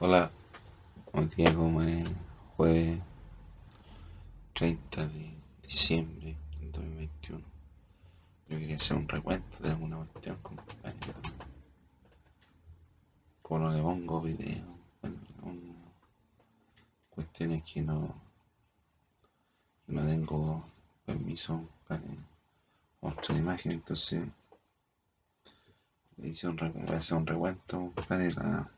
Hola, hoy día como es jueves 30 de diciembre del 2021. Yo quería hacer un recuento de alguna cuestión, compañero. Como no le pongo video, bueno, cuestiones que no, no tengo permiso para mostrar imagen, entonces hice un, voy a hacer un recuento de la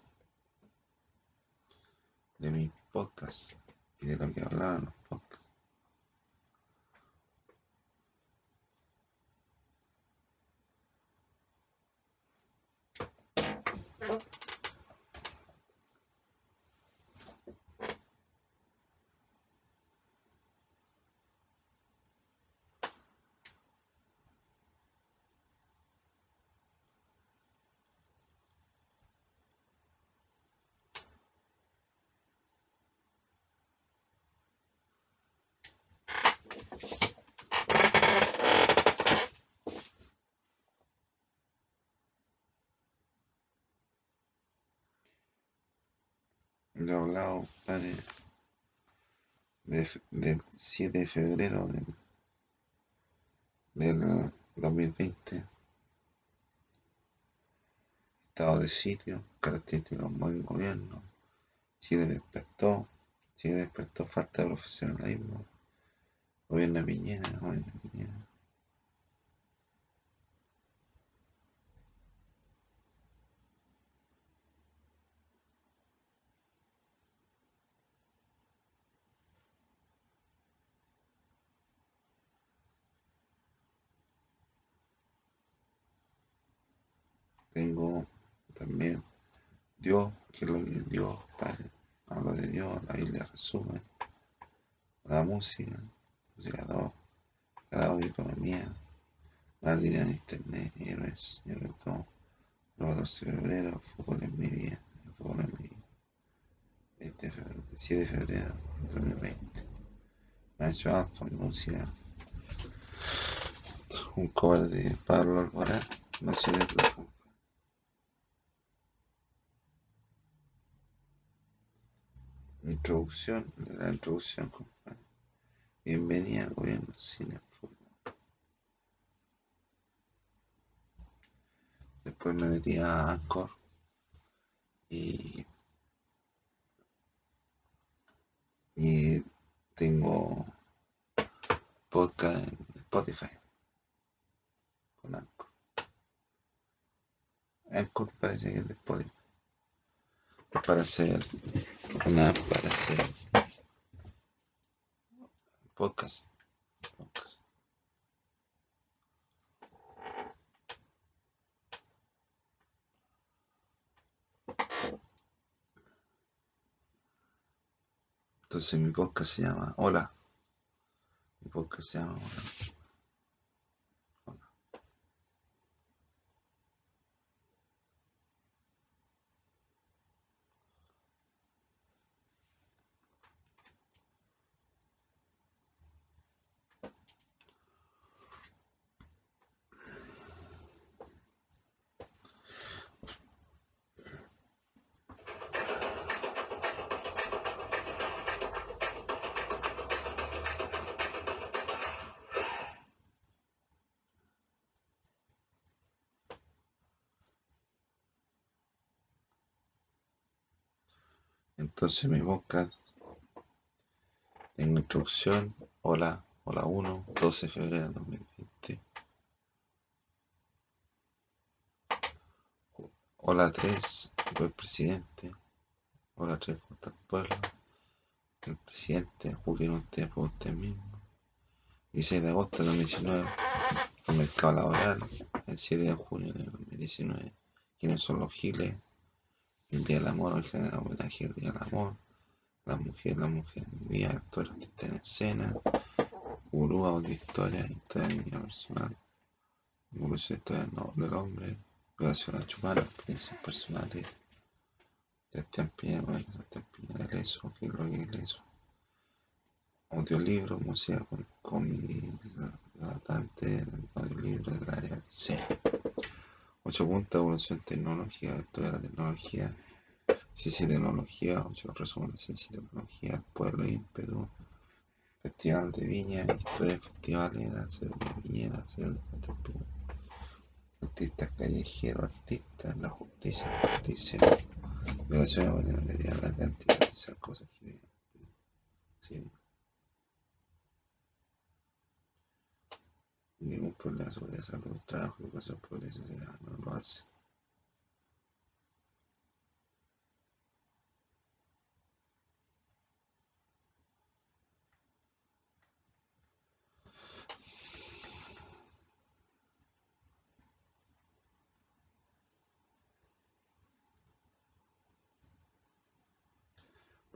de mi podcast y de lo que hablaba en los podcasts. Hablado de, fe- del 7 de febrero del, del 2020, estado de sitio, características de buen gobierno, Chile despertó, Chile despertó falta de profesionalismo, gobierno de Piñera, gobierno de Piñera. Tengo también Dios, que es lo que Dios, Padre, hablo de Dios, la Biblia resume, la música, música 2, grado de economía, la línea de internet, héroes, 2, luego 12 de febrero, fútbol en mi vida, el fútbol en mi vida, este febrero, 7 de febrero de 2020. Nacho Anthony, música, un cover de Pablo Alborán, Noche de Plata. Introducción, la introducción, compadre. Bienvenida al gobierno fútbol. Después me metí a Anchor y, y tengo podcast en Spotify con Anchor. Anchor parece que es de Spotify. Para hacer una para hacer podcast. Entonces mi podcast se llama Hola. Mi podcast se llama. Hola. Entonces mi podcast en introducción, hola, hola 1, 12 de febrero de 2020. Hola 3, el presidente. Hola 3, ¿cómo está el pueblo? El presidente, juzguen usted por usted mismo. 16 de agosto de 2019, el mercado laboral. El 7 de junio de 2019, ¿quiénes son los giles? El Día del Amor, hoy genera homenaje al Día del Amor. La mujer, la mujer, mi actor, artista en escena. Gurú, audio, historia, historia de mi vida personal. Evolución historia no- del hombre. Violación a Chumara, experiencias personales. Sebastián Piñera, Sebastián Piñera, el eso, qué es lo que es eso. Audiolibro, música con, con mi tratante, audiolibro del área C. 8 puntos, evolución tecnología, historia de la tecnología. Ciencia y tecnología, 8 resumen de ciencia y tecnología, pueblo ímpetu, festival de viña, historia de festivales, la de viñera, artistas callejeros, artistas, la justicia, justicia, violación de la cantidad de cosas que sí. Ningún problema sobre salud, trabajo, educación, progreso, no lo hace.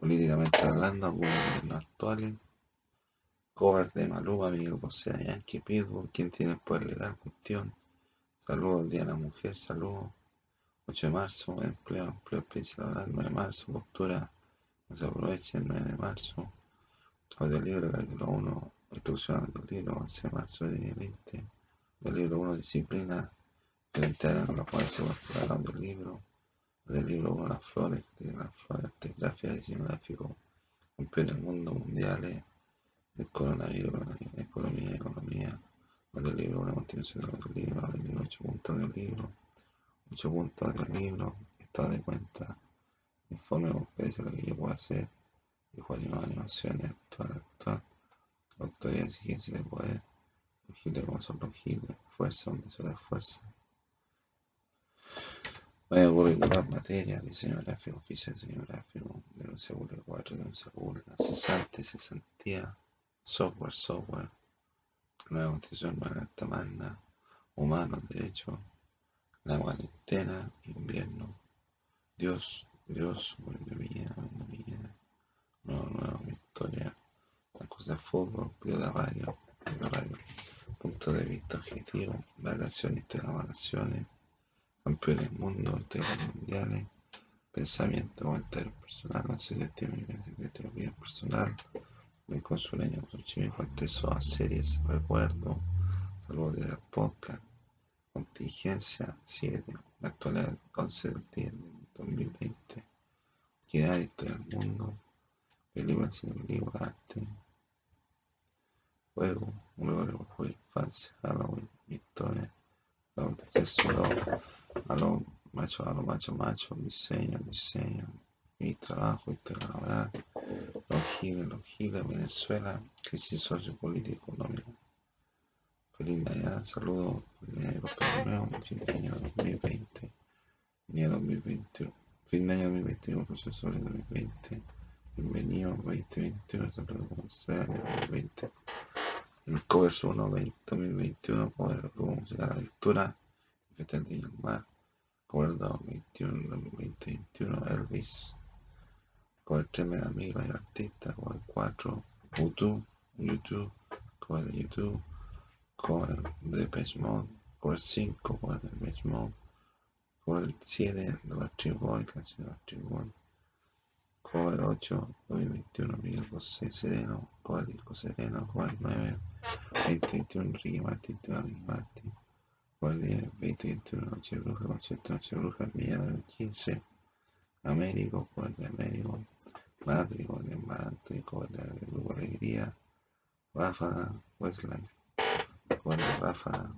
políticamente hablando, algunos gobiernos actuales, cover de Maluma, amigo José Yankee Pitbull, quien tiene poder legal, cuestión, saludos Día de la Mujer, saludos, 8 de marzo, empleo, empleo especial 9 de marzo, postura, no se aproveche, 9 de marzo, audiolibro, capítulo 1, introducción al audiolibro, 11 de marzo de 2020, audiolibro 1, disciplina, frente a la cual se va a el audiolibro, del libro 1 Las flores, de las flores, arte gráfica, diseño gráfico, en el mundo mundial, el coronavirus, economía, economía, del libro, una continuación del libro, del libro, 8 puntos del libro, 8 puntos del libro, estado de cuenta, informe con dice lo que yo puedo hacer, animado, animaciones, actuar, actuar, autoridad, exigencia de poder, los giles como son los giles, fuerza, donde se da fuerza. Medio curricular, materia, diseño gráfico, oficio de diseño gráfico, denuncia pública 4, denuncia pública, cesante, cesantía, software, software, nueva constitución, nueva carta magna, humanos, derechos, la cuarentena, invierno, Dios, Dios, buena mía, buena mía, nueva, mi historia, la cosa de fútbol, de radio, de radio, punto de vista objetivo, vacaciones, historia de vacaciones, campeones del mundo, temas mundiales, pensamiento, comentario personal, no sé de teoría personal, mi consuleño, chimico, acceso a series, recuerdo, saludos de la podcast, contingencia 7, la actualidad 11 del 10 del 2020, que historia del mundo, película, cine, libro, arte, juego, un lugar de infancia, Halloween, historia, la a lo macho, a lo macho, macho, diseño, diseño, mi trabajo, historia laboral, los giles, los giles, Venezuela, crisis sociopolítica económica. Feliz Navidad, saludos, feliz Navidad, nuevo, fin de año 2020, año 2021, fin de año 2021, proceso de 2020, bienvenido 2021, saludos como sea, 2020. El cover 1 2021, poder grupo musical la lectura, Festival de Mar, Acuerdo 21 2021 Elvis Cover 3 Mega Amigo el artista Cover 4 YouTube YouTube Cover de YouTube Cover de Page Mode Cover 5 Cover de Page Mode Cover 7 de Backstreet Boy Canción de Backstreet Boy Cover 8 2021 Miguel José Sereno Cover Disco Sereno Cover 9 2021 Ricky Martin Ricky Martin Guardia 2021 Noche Bruja, concierto Noche Bruja, Mía 2015, Américo, Guardia Américo, Madrid, Guardia Madrid, Guardia del Grupo Alegría, Rafa, Westlife, Guardia Rafa,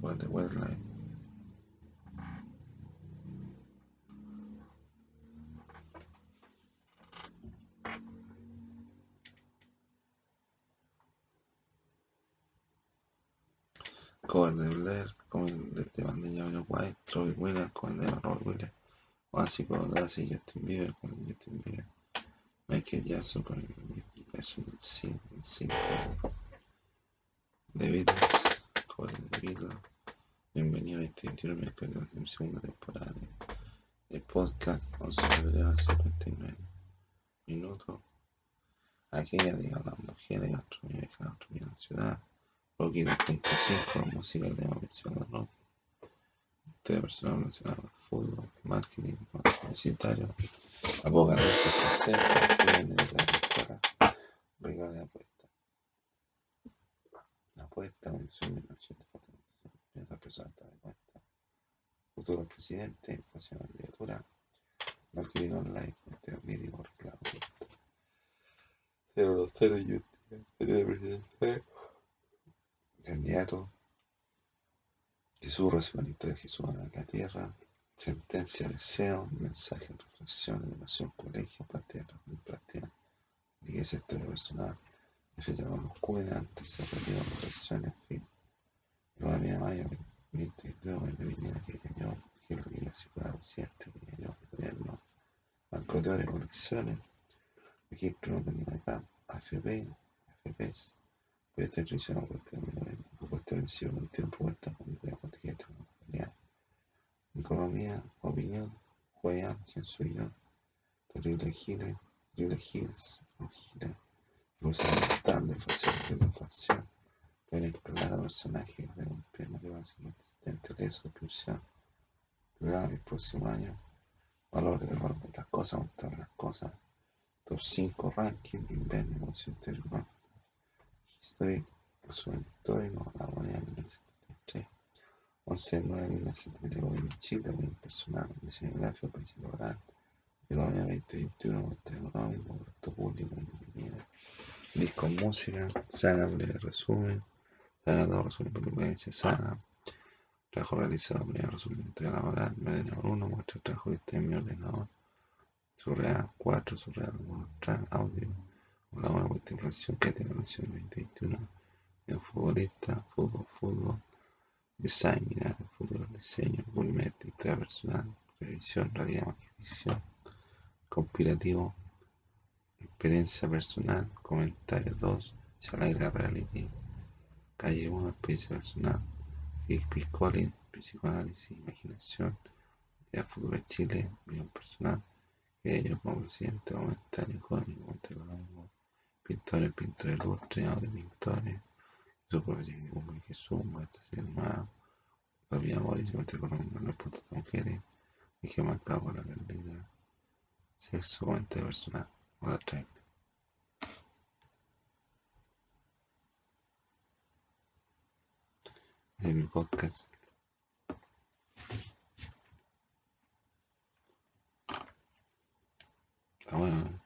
Guardia Westlife. Cover de Blair, con de temas de Jamie White, Robbie Williams, con el de Robbie Williams, básico de así Justin Bieber, con el Justin Bieber, Michael Jackson, con el Jackson, el 5, el 5 de Beatles, con el de Beatles. Bienvenido a este 21 miércoles de mi segunda temporada de, podcast, 11 de febrero, 59 minutos. Aquella de las mujeres, gastronomía, gastronomía en la ciudad Rocky 2.5, música de tema mencionado Rocky. Historia personal mencionado fútbol, marketing, publicitario, apocalipsis, concepto, viene de la regla de apuesta. La apuesta, mención 1984, piensa personal de cuenta. Futuro presidente, próxima candidatura. porque di un like, este vídeo reclamo. Cero los cero YouTube, presidente, candidato, Jesús resuelto de Jesús en la tierra, sentencia, deseo, mensaje, reflexión, educación, colegio, plantea, plantea, iglesia, historia personal, defensa con los cuidantes, se perdió, reflexión, en fin. Economía de mayo, 22, el de Villena que cayó, que lo que si fuera presidente, que cayó, gobierno, Banco de Oro y Colecciones, Egipto no tenía acá, AFP, AFPs, proyecto de televisión, de última propuesta con la de la compañía, economía, opinión, soy yo, terrible giles, terrible evolución mental, deflación, de deflación, pueden instalar personajes de un tema siguiente, dentro de eso, descripción, cuidado el próximo año, valor de valor de las cosas, aumentar las cosas, top 5 ranking, invent, emoción interior, history, de 1973, 11 9 1973, en Chile, muy personal, diseño gráfico, principio oral, economía 2021, muestra económico, gasto público, disco música, saga breve resumen, saga dos resumen por violencia, saga, trabajo realizado, primer resumen de laboral, ordenador 1, muestra trabajo que está en mi ordenador, surreal 4, surreal 1, track audio, una buena multiplicación que la nación 2021, el futbolista, fútbol, fútbol, design, mirada, fútbol, diseño, gourmet, historia personal, revisión, realidad, magnificación, compilativo, experiencia personal, comentario 2, Chalaira Reality, calle 1, experiencia personal, Piscoli, psicoanálisis, imaginación, idea futuro de Chile, visión personal, que yo como presidente, comentario económico, comentario económico, pintores, pintores ilustres, de pintores, su profesión como Jesús, muestra ser armado, la vida morísima, económico, no importa las mujeres, y que la calidad, sexo, personal, o de mi podcast. Ah, bueno,